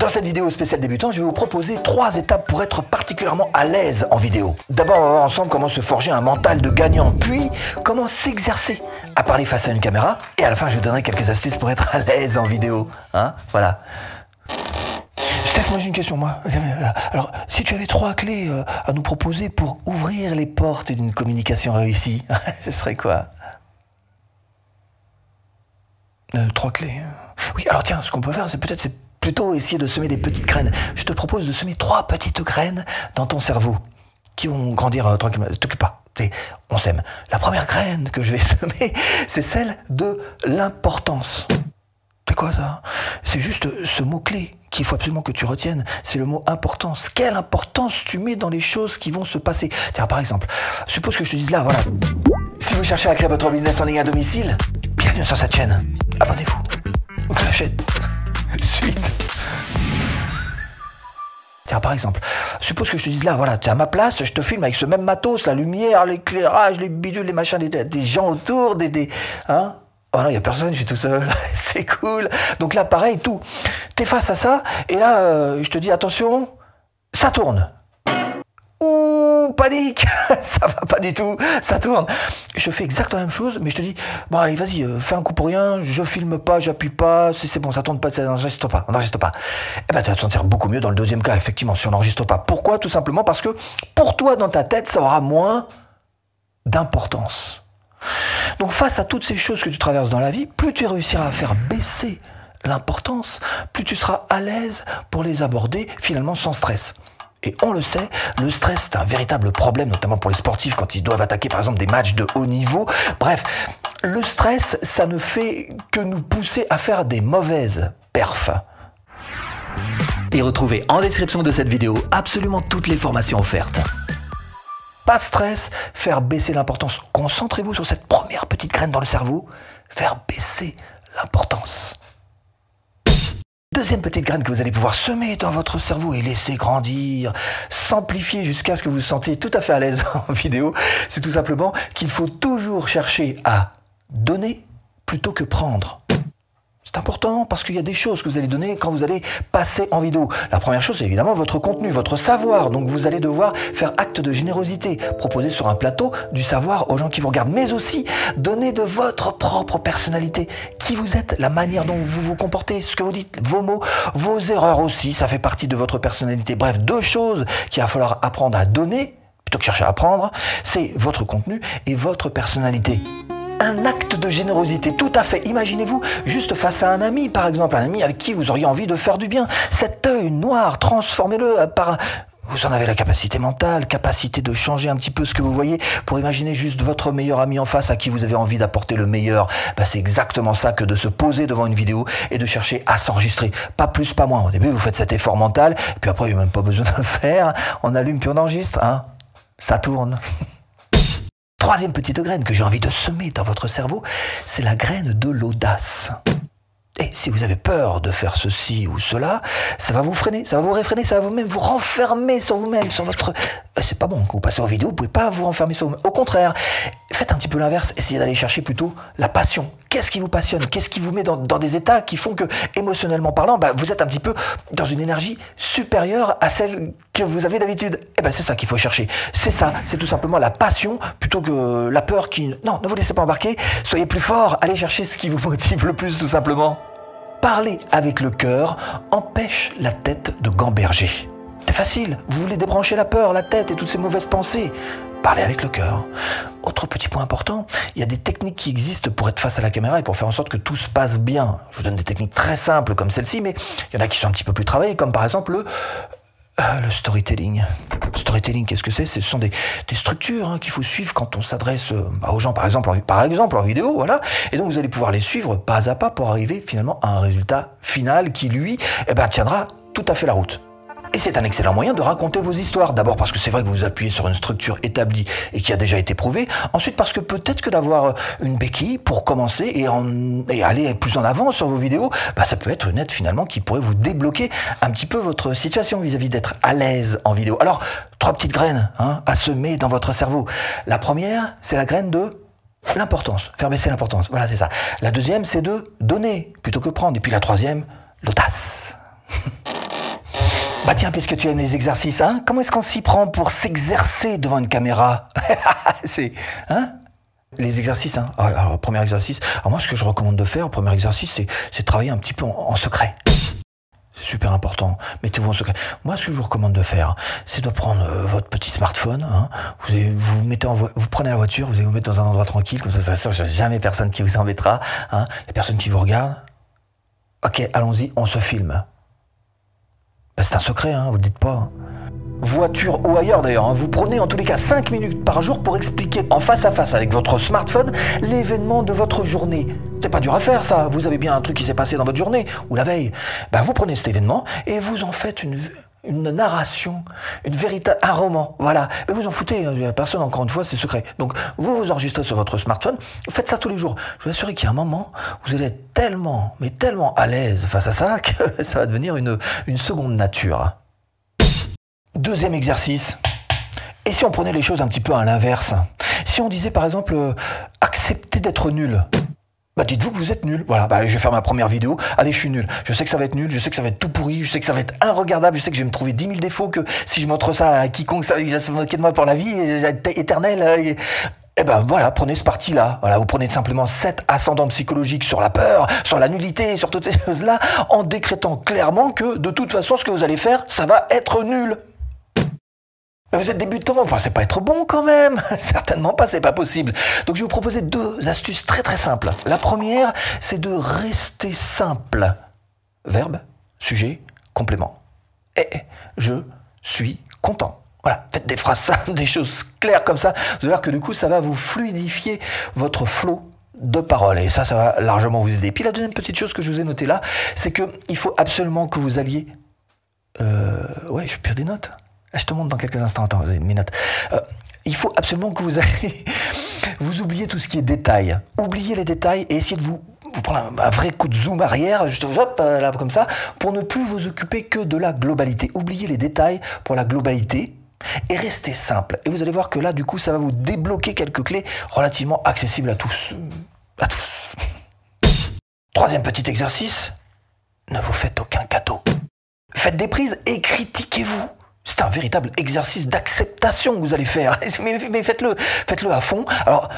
Dans cette vidéo spéciale débutant, je vais vous proposer trois étapes pour être particulièrement à l'aise en vidéo. D'abord, on va voir ensemble comment se forger un mental de gagnant, puis comment s'exercer à parler face à une caméra, et à la fin, je vous donnerai quelques astuces pour être à l'aise en vidéo. Hein Voilà. Steph, moi j'ai une question, moi. Alors, si tu avais trois clés euh, à nous proposer pour ouvrir les portes d'une communication réussie, ce serait quoi? Euh, Trois clés. Oui, alors tiens, ce qu'on peut faire, c'est peut-être plutôt essayer de semer des petites graines. Je te propose de semer trois petites graines dans ton cerveau qui vont grandir euh, tranquillement. T'occupe pas. on sème. La première graine que je vais semer, c'est celle de l'importance. C'est quoi ça? C'est juste ce mot-clé qu'il faut absolument que tu retiennes. C'est le mot importance. Quelle importance tu mets dans les choses qui vont se passer? Tiens, par exemple, suppose que je te dise là, voilà. Si vous cherchez à créer votre business en ligne à domicile, bienvenue sur cette chaîne. Abonnez-vous. Clochette. Suite. Tiens, par exemple, suppose que je te dise là, voilà, tu es à ma place, je te filme avec ce même matos, la lumière, l'éclairage, les bidules, les machins, des, gens autour, des, des, hein Oh non, il n'y a personne, je suis tout seul, c'est cool. Donc là, pareil, tout. T'es face à ça, et là, euh, je te dis, attention, ça tourne. Panique Ça va pas du tout, ça tourne. Je fais exactement la même chose, mais je te dis, bon allez, vas-y, euh, fais un coup pour rien, je filme pas, j'appuie pas, c'est bon, ça tourne pas, ça n'enregistre pas, on n'enregistre pas. Eh ben, tu vas te sentir beaucoup mieux dans le deuxième cas, effectivement, si on n'enregistre pas. Pourquoi? Tout simplement parce que pour toi, dans ta tête, ça aura moins d'importance. Donc face à toutes ces choses que tu traverses dans la vie, plus tu réussiras à faire baisser l'importance, plus tu seras à l'aise pour les aborder finalement sans stress. Et on le sait, le stress est un véritable problème, notamment pour les sportifs quand ils doivent attaquer par exemple des matchs de haut niveau. Bref, le stress, ça ne fait que nous pousser à faire des mauvaises perfs. Et retrouvez en description de cette vidéo absolument toutes les formations offertes. Pas de stress, faire baisser l'importance. Concentrez-vous sur cette première petite graine dans le cerveau, faire baisser l'importance. Deuxième petite graine que vous allez pouvoir semer dans votre cerveau et laisser grandir, s'amplifier jusqu'à ce que vous vous sentiez tout à fait à l'aise en vidéo, c'est tout simplement qu'il faut toujours chercher à donner plutôt que prendre. C'est important parce qu'il y a des choses que vous allez donner quand vous allez passer en vidéo. La première chose, c'est évidemment votre contenu, votre savoir. Donc vous allez devoir faire acte de générosité, proposer sur un plateau du savoir aux gens qui vous regardent, mais aussi donner de votre propre personnalité, qui vous êtes, la manière dont vous vous comportez, ce que vous dites, vos mots, vos erreurs aussi, ça fait partie de votre personnalité. Bref, deux choses qu'il va falloir apprendre à donner plutôt que chercher à apprendre, c'est votre contenu et votre personnalité un acte de générosité. Tout à fait. Imaginez-vous juste face à un ami, par exemple, un ami avec qui vous auriez envie de faire du bien. Cet œil noir, transformez-le par vous en avez la capacité mentale, capacité de changer un petit peu ce que vous voyez pour imaginer juste votre meilleur ami en face à qui vous avez envie d'apporter le meilleur. Bah, c'est exactement ça que de se poser devant une vidéo et de chercher à s'enregistrer. Pas plus, pas moins. Au début, vous faites cet effort mental, puis après, il n'y a même pas besoin de faire. On allume puis on enregistre. Hein ça tourne. Troisième petite graine que j'ai envie de semer dans votre cerveau, c'est la graine de l'audace. Et si vous avez peur de faire ceci ou cela, ça va vous freiner, ça va vous réfréner, ça va vous-même vous renfermer sur vous-même, sur votre... Euh, c'est pas bon, quand vous passez en vidéo, vous pouvez pas vous renfermer sur vous-même. Au contraire, faites un petit peu l'inverse, essayez d'aller chercher plutôt la passion. Qu'est-ce qui vous passionne? Qu'est-ce qui vous met dans, des états qui font que, émotionnellement parlant, bah, vous êtes un petit peu dans une énergie supérieure à celle que vous avez d'habitude? Eh ben c'est ça qu'il faut chercher. C'est ça, c'est tout simplement la passion plutôt que la peur qui... Non, ne vous laissez pas embarquer, soyez plus fort, allez chercher ce qui vous motive le plus tout simplement. Parler avec le cœur empêche la tête de gamberger. C'est facile, vous voulez débrancher la peur, la tête et toutes ces mauvaises pensées. Parlez avec le cœur. Autre petit point important, il y a des techniques qui existent pour être face à la caméra et pour faire en sorte que tout se passe bien. Je vous donne des techniques très simples comme celle-ci, mais il y en a qui sont un petit peu plus travaillées, comme par exemple le ah, le storytelling. Storytelling, qu'est-ce que c'est? Ce sont des, structures hein, qu'il faut suivre quand on s'adresse euh, bah, aux gens, par exemple, en, par exemple en vidéo, voilà. Et donc vous allez pouvoir les suivre pas à pas pour arriver finalement à un résultat final qui, lui, eh ben, tiendra tout à fait la route. Et c'est un excellent moyen de raconter vos histoires. D'abord parce que c'est vrai que vous appuyez sur une structure établie et qui a déjà été prouvée. Ensuite parce que peut-être que d'avoir euh, une béquille pour commencer et, et, aller plus en avant sur vos vidéos, bah ça peut être une aide finalement qui pourrait vous débloquer un petit peu votre situation vis-à-vis d'être à l'aise en vidéo. Alors, trois petites graines hein, à semer dans votre cerveau. La première, c'est la graine de l'importance, faire baisser l'importance. Voilà, c'est ça. La deuxième, c'est de donner plutôt que prendre. Et puis la troisième, l'audace. Bah tiens, puisque tu aimes les exercices, hein, comment est-ce qu'on s'y prend pour s'exercer devant une caméra C'est, hein les exercices, hein. Ah, alors, premier exercice. Alors moi, ce que je recommande de faire, premier exercice, c'est, c'est travailler un petit peu en, secret. C'est super important. Mettez-vous en secret. Moi, ce que je vous recommande de faire, c'est de prendre euh, votre petit smartphone. Hein. Vous, vous mettez vous prenez la voiture, vous allez vous mettre dans un endroit tranquille, comme ça, ça sûr, jamais personne qui vous embêtera. Hein. Il y a personne qui vous regarde. Ok, allons-y, on se filme. Ben, c'est un secret, hein, vous ne dites pas. Voiture ou ailleurs d'ailleurs. Hein. Vous prenez en tous les cas 5 minutes par jour pour expliquer en face à face avec votre smartphone l'événement de votre journée. C'est pas dur à faire ça. Vous avez bien un truc qui s'est passé dans votre journée ou la veille. Ben, vous prenez cet événement et vous en faites une, une narration, une véritable, un roman, voilà. Mais vous en foutez, hein. personne, encore une fois, c'est secret. Donc, vous vous enregistrez sur votre smartphone, faites ça tous les jours. Je vous assure qu'il y a un moment, vous allez être tellement, mais tellement à l'aise face à ça que ça va devenir une, une seconde nature. Deuxième exercice. Et si on prenait les choses un petit peu à l'inverse? Si on disait par exemple euh, accepter d'être nul bah dites-vous que vous êtes nul. Voilà, bah, je vais faire ma première vidéo. Allez, je suis nul. Je sais que ça va être nul, je sais que ça va être tout pourri, je sais que ça va être inregardable, je sais que je vais me trouver 10 000 défauts, que si je montre ça à quiconque, ça va se moquer de moi pour la vie éternelle. Et, eh ben voilà, prenez ce parti-là. Voilà, vous prenez simplement cet ascendant psychologique sur la peur, sur la nullité, sur toutes ces choses-là, en décrétant clairement que de toute façon, ce que vous allez faire, ça va être nul. Vous êtes débutant, vous pensez pas être bon quand même Certainement pas, c'est pas possible. Donc je vais vous proposer deux astuces très très simples. La première, c'est de rester simple. Verbe, sujet, complément. Et je suis content. Voilà, faites des phrases simples, des choses claires comme ça. Vous allez voir que du coup, ça va vous fluidifier votre flot de parole. Et ça, ça va largement vous aider. Puis la deuxième petite chose que je vous ai notée là, c'est qu'il faut absolument que vous alliez... Euh, ouais, je perds des notes. Je te montre dans quelques instants. Attends, mes notes. Euh, il faut absolument que vous vous oubliez tout ce qui est détail. Oubliez les détails et essayez de vous vous prendre un, vrai coup de zoom arrière, juste hop, euh, là comme ça, pour ne plus vous occuper que de la globalité. Oubliez les détails pour la globalité et restez simple. Et vous allez voir que là, du coup, ça va vous débloquer quelques clés relativement accessibles à tous. À tous. Troisième petit exercice, ne vous faites aucun cadeau. Faites des prises et critiquez-vous. C'est un véritable exercice d'acceptation que vous allez faire. Mais, faites-le, faites-le à fond. Alors,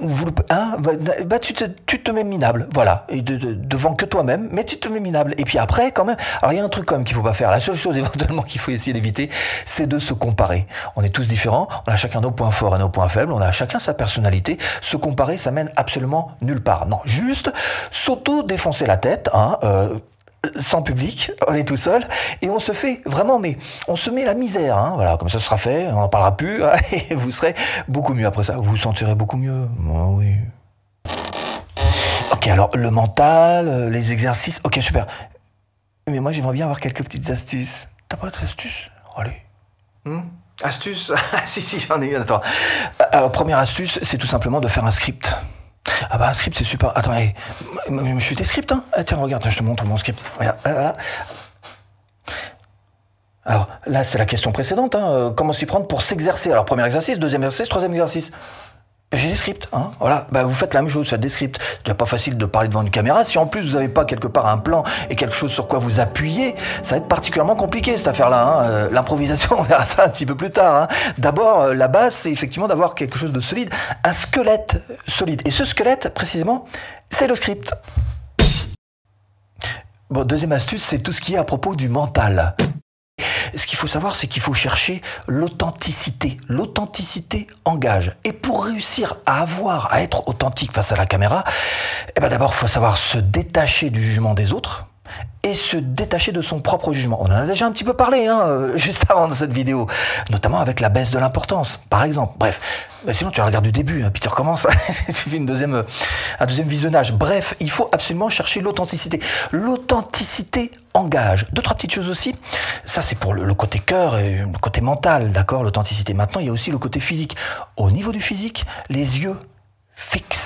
vous, hein, bah, tu, te, mets minable, voilà, et de, devant que toi-même, mais tu te mets minable. Et puis après, quand même, alors il y a un truc quand même qu'il faut pas faire. La seule chose éventuellement qu'il faut essayer d'éviter, c'est de se comparer. On est tous différents, on a chacun nos points forts et nos points faibles, on a chacun sa personnalité. Se comparer, ça mène absolument nulle part. Non, juste s'auto-défoncer la tête, hein, euh, sans public, on est tout seul, et on se fait vraiment, mais on se met la misère, hein, voilà, comme ça sera fait, on n'en parlera plus, et vous serez beaucoup mieux après ça, vous vous sentirez beaucoup mieux, moi oui. Ok, alors le mental, euh, les exercices, ok super. Mais moi j'aimerais bien avoir quelques petites astuces. T'as pas d'astuces Allez. Hmm? Astuce Si, si, j'en ai une, attends. Euh, alors, première astuce, c'est tout simplement de faire un script. Ah bah un script c'est super. Attends, je suis tes scripts, hein ah, Tiens, regarde, je te montre mon script. Alors là, c'est la question précédente. Hein. Euh, comment s'y prendre pour s'exercer? Alors premier exercice, deuxième exercice, troisième exercice. J'ai des scripts, hein. Voilà. Bah, vous faites la même chose, faites des scripts. C'est déjà pas facile de parler devant une caméra. Si en plus vous n'avez pas quelque part un plan et quelque chose sur quoi vous appuyer, ça va être particulièrement compliqué cette affaire-là. Hein. Euh, l'improvisation, on verra ça un petit peu plus tard. Hein. D'abord, euh, la base, c'est effectivement d'avoir quelque chose de solide, un squelette solide. Et ce squelette, précisément, c'est le script. Bon, deuxième astuce, c'est tout ce qui est à propos du mental ce qu'il faut savoir, c'est qu'il faut chercher l'authenticité. L'authenticité engage. Et pour réussir à avoir, à être authentique face à la caméra, eh ben d'abord, il faut savoir se détacher du jugement des autres et se détacher de son propre jugement. On en a déjà un petit peu parlé hein, euh, juste avant dans cette vidéo, notamment avec la baisse de l'importance, par exemple. Bref, bah, sinon tu regardes du début, hein, puis tu recommences, il suffit une deuxième, un deuxième visionnage. Bref, il faut absolument chercher l'authenticité. L'authenticité engage. Deux, trois petites choses aussi. Ça, c'est pour le, côté cœur et le côté mental, d'accord, l'authenticité. Maintenant, il y a aussi le côté physique. Au niveau du physique, les yeux fixes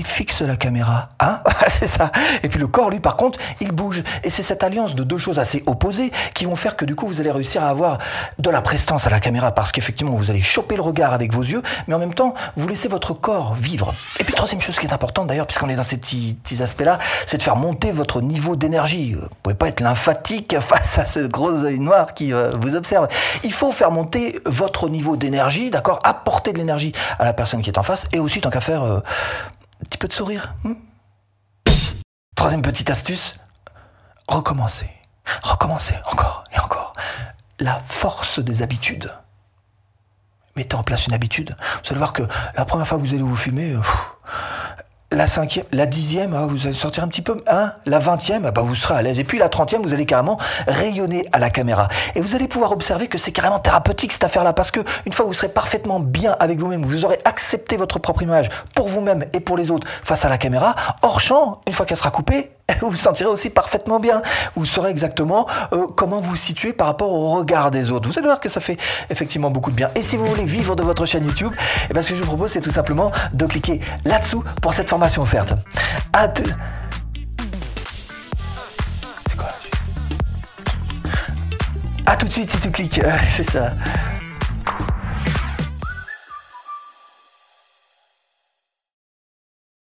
il fixe la caméra. Hein C'est ça. Et puis le corps, lui, par contre, il bouge. Et c'est cette alliance de deux choses assez opposées qui vont faire que du coup, vous allez réussir à avoir de la prestance à la caméra parce qu'effectivement, vous allez choper le regard avec vos yeux, mais en même temps, vous laissez votre corps vivre. Et puis, troisième chose qui est importante d'ailleurs, puisqu'on est dans ces petits, aspects-là, c'est de faire monter votre niveau d'énergie. Vous pouvez pas être lymphatique face à ce gros œil noir qui euh, vous observe. Il faut faire monter votre niveau d'énergie, d'accord Apporter de l'énergie à la personne qui est en face et aussi, tant qu'à faire, euh, un petit peu de sourire. Hmm? Troisième petite astuce, recommencer. Recommencer encore et encore. La force des habitudes. Mettez en place une habitude. Vous allez voir que la première fois que vous allez vous euh, la cinquième, la dixième, ah, vous allez sortir un petit peu, hein, la vingtième, ah, bah, vous serez à l'aise. Et puis la trentième, vous allez carrément rayonner à la caméra. Et vous allez pouvoir observer que c'est carrément thérapeutique cette affaire-là, parce que une fois que vous serez parfaitement bien avec vous-même, vous aurez accepté votre propre image pour vous-même et pour les autres face à la caméra, hors champ, une fois qu'elle sera coupée, vous vous sentirez aussi parfaitement bien. Vous saurez exactement euh, comment vous situer par rapport au regard des autres. Vous allez voir que ça fait effectivement beaucoup de bien. Et si vous voulez vivre de votre chaîne YouTube, eh bien, ce que je vous propose, c'est tout simplement de cliquer là-dessous pour cette formation offerte. À C'est quoi À tout de suite si tu cliques. c'est ça.